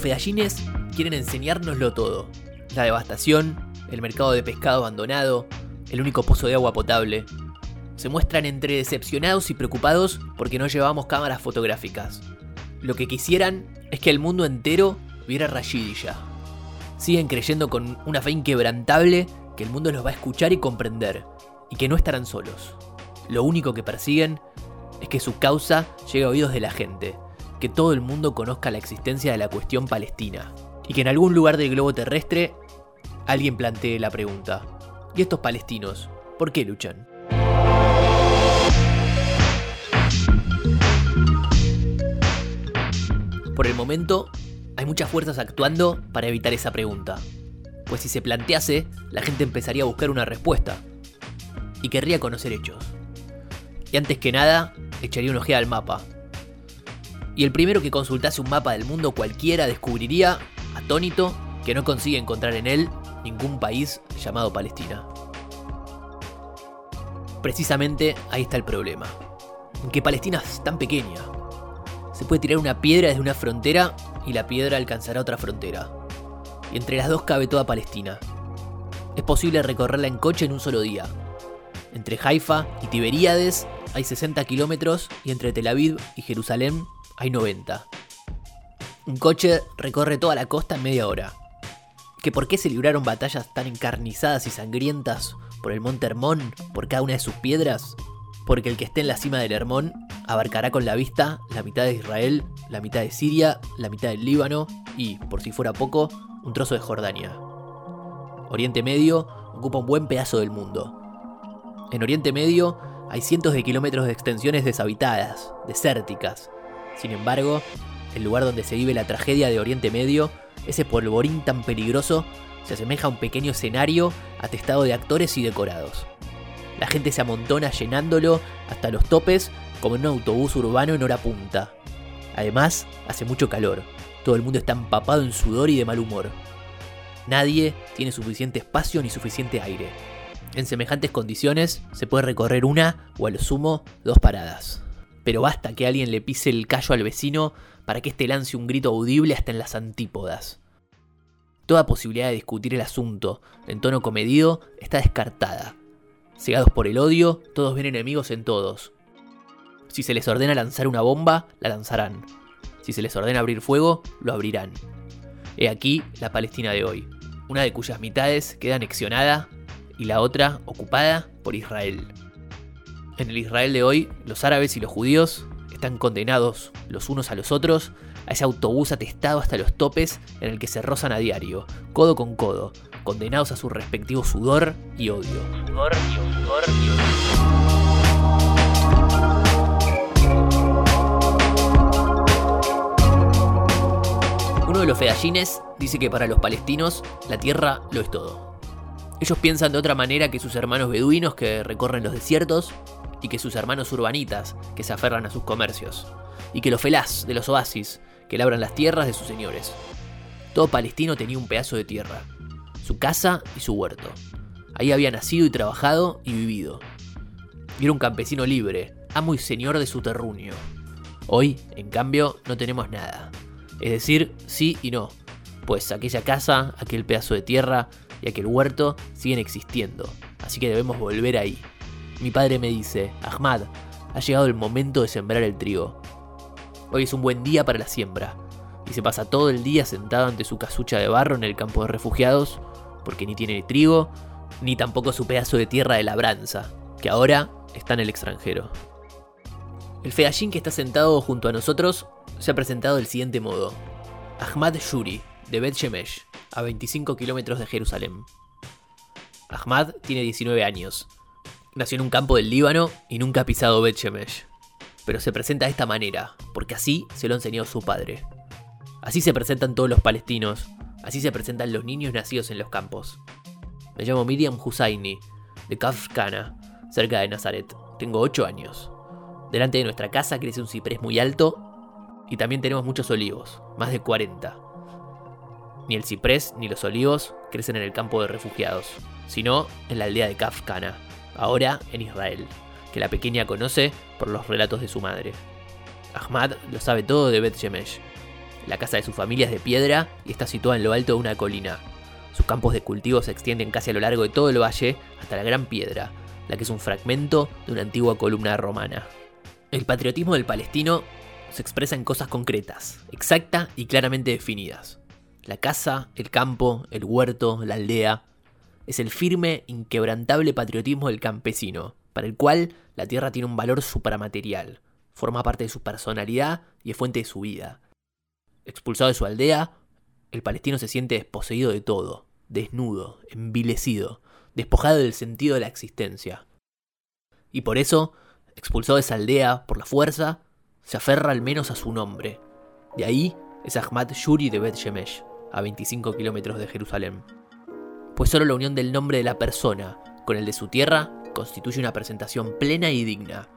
los quieren enseñárnoslo todo. La devastación, el mercado de pescado abandonado, el único pozo de agua potable. Se muestran entre decepcionados y preocupados porque no llevamos cámaras fotográficas. Lo que quisieran es que el mundo entero viera Rashidi ya. Siguen creyendo con una fe inquebrantable que el mundo los va a escuchar y comprender, y que no estarán solos. Lo único que persiguen es que su causa llegue a oídos de la gente, que todo el mundo conozca la existencia de la cuestión palestina, y que en algún lugar del globo terrestre alguien plantee la pregunta, ¿y estos palestinos por qué luchan? Por el momento, hay muchas fuerzas actuando para evitar esa pregunta, pues si se plantease, la gente empezaría a buscar una respuesta, y querría conocer hechos. Y antes que nada, echaría una ojeada al mapa. Y el primero que consultase un mapa del mundo cualquiera descubriría, atónito, que no consigue encontrar en él ningún país llamado Palestina. Precisamente ahí está el problema. Que Palestina es tan pequeña. Se puede tirar una piedra desde una frontera y la piedra alcanzará otra frontera. Y entre las dos cabe toda Palestina. Es posible recorrerla en coche en un solo día. Entre Haifa y Tiberíades hay 60 kilómetros y entre Tel Aviv y Jerusalén hay 90. Un coche recorre toda la costa en media hora. ¿Que por qué se libraron batallas tan encarnizadas y sangrientas por el monte Hermón, por cada una de sus piedras? Porque el que esté en la cima del Hermón abarcará con la vista la mitad de Israel, la mitad de Siria, la mitad del Líbano y, por si fuera poco, un trozo de Jordania. Oriente Medio ocupa un buen pedazo del mundo. En Oriente Medio hay cientos de kilómetros de extensiones deshabitadas, desérticas. Sin embargo, el lugar donde se vive la tragedia de Oriente Medio, ese polvorín tan peligroso, se asemeja a un pequeño escenario atestado de actores y decorados. La gente se amontona llenándolo hasta los topes como en un autobús urbano en hora punta. Además, hace mucho calor. Todo el mundo está empapado en sudor y de mal humor. Nadie tiene suficiente espacio ni suficiente aire. En semejantes condiciones se puede recorrer una o a lo sumo dos paradas. Pero basta que alguien le pise el callo al vecino para que éste lance un grito audible hasta en las antípodas. Toda posibilidad de discutir el asunto en tono comedido está descartada. Cegados por el odio, todos ven enemigos en todos. Si se les ordena lanzar una bomba, la lanzarán. Si se les ordena abrir fuego, lo abrirán. He aquí la Palestina de hoy, una de cuyas mitades queda anexionada y la otra ocupada por Israel. En el Israel de hoy, los árabes y los judíos están condenados los unos a los otros a ese autobús atestado hasta los topes en el que se rozan a diario, codo con codo, condenados a su respectivo sudor y odio. Sudor sudor. Uno de los fedallines dice que para los palestinos la tierra lo es todo. Ellos piensan de otra manera que sus hermanos beduinos que recorren los desiertos y que sus hermanos urbanitas que se aferran a sus comercios y que los felás de los oasis que labran las tierras de sus señores. Todo palestino tenía un pedazo de tierra, su casa y su huerto. Ahí había nacido y trabajado y vivido. Y era un campesino libre, amo y señor de su terruño. Hoy, en cambio, no tenemos nada. Es decir, sí y no, pues aquella casa, aquel pedazo de tierra y aquel huerto siguen existiendo, así que debemos volver ahí. Mi padre me dice, Ahmad, ha llegado el momento de sembrar el trigo. Hoy es un buen día para la siembra, y se pasa todo el día sentado ante su casucha de barro en el campo de refugiados, porque ni tiene trigo, ni tampoco su pedazo de tierra de labranza, que ahora está en el extranjero. El feallín que está sentado junto a nosotros se ha presentado del siguiente modo. Ahmad Shuri, de Bet Shemesh, a 25 kilómetros de Jerusalén. Ahmad tiene 19 años. Nació en un campo del Líbano y nunca ha pisado Bet Shemesh. Pero se presenta de esta manera, porque así se lo ha enseñado su padre. Así se presentan todos los palestinos, así se presentan los niños nacidos en los campos. Me llamo Miriam Hussaini, de Kafkana, cerca de Nazaret. Tengo 8 años. Delante de nuestra casa crece un ciprés muy alto y también tenemos muchos olivos, más de 40. Ni el ciprés ni los olivos crecen en el campo de refugiados, sino en la aldea de Kafkana, ahora en Israel, que la pequeña conoce por los relatos de su madre. Ahmad lo sabe todo de Bet Shemesh. La casa de su familia es de piedra y está situada en lo alto de una colina. Sus campos de cultivo se extienden casi a lo largo de todo el valle hasta la Gran Piedra, la que es un fragmento de una antigua columna romana. El patriotismo del palestino se expresa en cosas concretas, exacta y claramente definidas. La casa, el campo, el huerto, la aldea. Es el firme, inquebrantable patriotismo del campesino, para el cual la tierra tiene un valor supramaterial, forma parte de su personalidad y es fuente de su vida. Expulsado de su aldea, el palestino se siente desposeído de todo, desnudo, envilecido, despojado del sentido de la existencia. Y por eso, expulsado de esa aldea por la fuerza, se aferra al menos a su nombre. De ahí es Ahmad Shuri de Bet Shemesh, a 25 kilómetros de Jerusalén. Pues solo la unión del nombre de la persona con el de su tierra constituye una presentación plena y digna.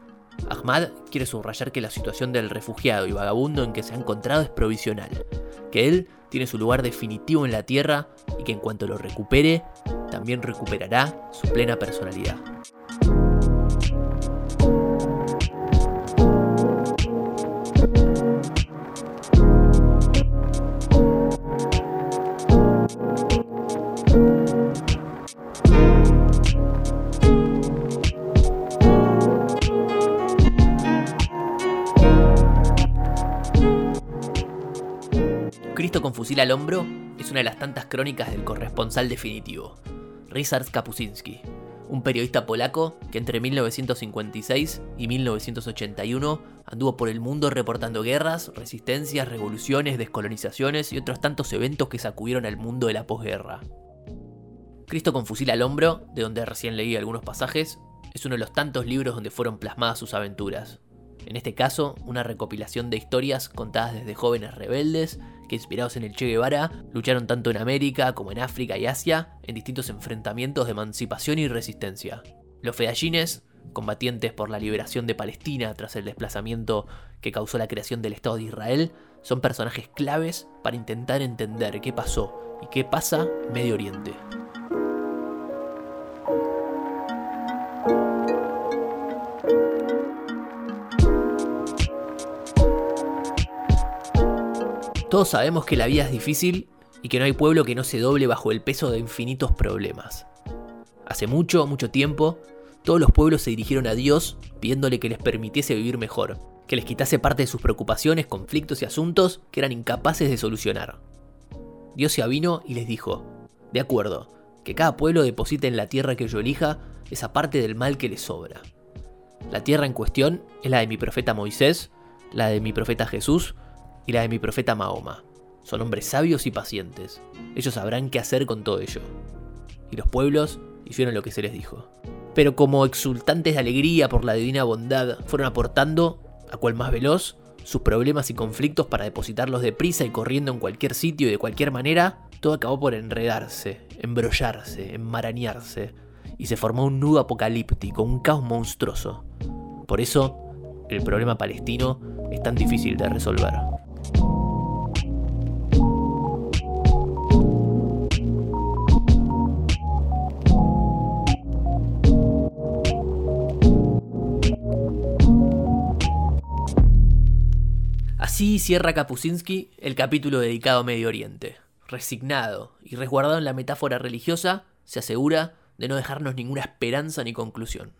Ahmad quiere subrayar que la situación del refugiado y vagabundo en que se ha encontrado es provisional, que él tiene su lugar definitivo en la tierra y que en cuanto lo recupere, también recuperará su plena personalidad. Fusil al hombro es una de las tantas crónicas del corresponsal definitivo, Ryszard Kapuscinski, un periodista polaco que entre 1956 y 1981 anduvo por el mundo reportando guerras, resistencias, revoluciones, descolonizaciones y otros tantos eventos que sacudieron al mundo de la posguerra. Cristo con fusil al hombro, de donde recién leí algunos pasajes, es uno de los tantos libros donde fueron plasmadas sus aventuras. En este caso, una recopilación de historias contadas desde jóvenes rebeldes que inspirados en el Che Guevara lucharon tanto en América como en África y Asia en distintos enfrentamientos de emancipación y resistencia. Los fedallines, combatientes por la liberación de Palestina tras el desplazamiento que causó la creación del Estado de Israel, son personajes claves para intentar entender qué pasó y qué pasa en Medio Oriente. Todos sabemos que la vida es difícil y que no hay pueblo que no se doble bajo el peso de infinitos problemas. Hace mucho, mucho tiempo, todos los pueblos se dirigieron a Dios pidiéndole que les permitiese vivir mejor, que les quitase parte de sus preocupaciones, conflictos y asuntos que eran incapaces de solucionar. Dios se avino y les dijo, de acuerdo, que cada pueblo deposite en la tierra que yo elija esa parte del mal que les sobra. La tierra en cuestión es la de mi profeta Moisés, la de mi profeta Jesús y la de mi profeta Mahoma. Son hombres sabios y pacientes. Ellos sabrán qué hacer con todo ello. Y los pueblos hicieron lo que se les dijo. Pero como exultantes de alegría por la divina bondad, fueron aportando, a cual más veloz, sus problemas y conflictos para depositarlos deprisa y corriendo en cualquier sitio y de cualquier manera, todo acabó por enredarse, embrollarse, enmarañarse, y se formó un nudo apocalíptico, un caos monstruoso. Por eso, el problema palestino es tan difícil de resolver. Así cierra Kapuscinski el capítulo dedicado a Medio Oriente. Resignado y resguardado en la metáfora religiosa, se asegura de no dejarnos ninguna esperanza ni conclusión.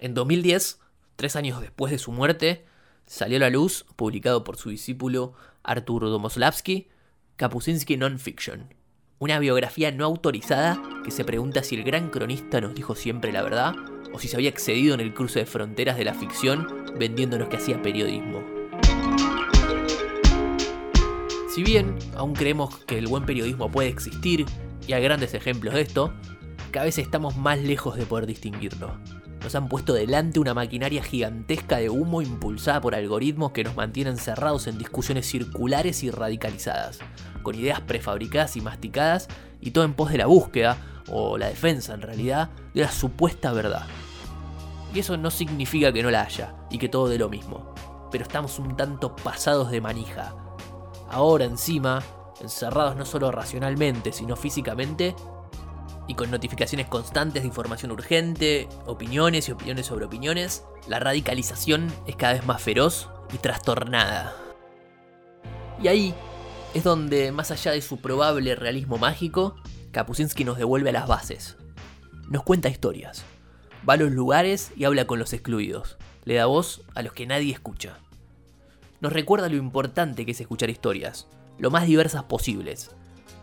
En 2010, tres años después de su muerte, salió a la luz, publicado por su discípulo Artur Domoslavsky, Kapuscinski Non-Fiction, una biografía no autorizada que se pregunta si el gran cronista nos dijo siempre la verdad o si se había excedido en el cruce de fronteras de la ficción vendiéndonos que hacía periodismo. Si bien aún creemos que el buen periodismo puede existir, y hay grandes ejemplos de esto, cada vez estamos más lejos de poder distinguirlo. Nos han puesto delante una maquinaria gigantesca de humo impulsada por algoritmos que nos mantienen cerrados en discusiones circulares y radicalizadas, con ideas prefabricadas y masticadas, y todo en pos de la búsqueda, o la defensa en realidad, de la supuesta verdad. Y eso no significa que no la haya, y que todo de lo mismo, pero estamos un tanto pasados de manija, ahora encima, encerrados no solo racionalmente, sino físicamente, y con notificaciones constantes de información urgente, opiniones y opiniones sobre opiniones, la radicalización es cada vez más feroz y trastornada. Y ahí es donde, más allá de su probable realismo mágico, Kapuscinski nos devuelve a las bases. Nos cuenta historias. Va a los lugares y habla con los excluidos. Le da voz a los que nadie escucha. Nos recuerda lo importante que es escuchar historias, lo más diversas posibles.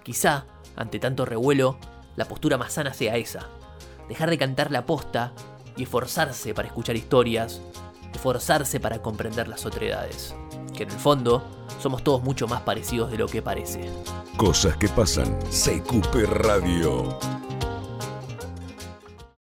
Quizá, ante tanto revuelo, la postura más sana sea esa. Dejar de cantar la posta y esforzarse para escuchar historias, esforzarse para comprender las otredades. Que en el fondo somos todos mucho más parecidos de lo que parece. Cosas que pasan. CQP Radio.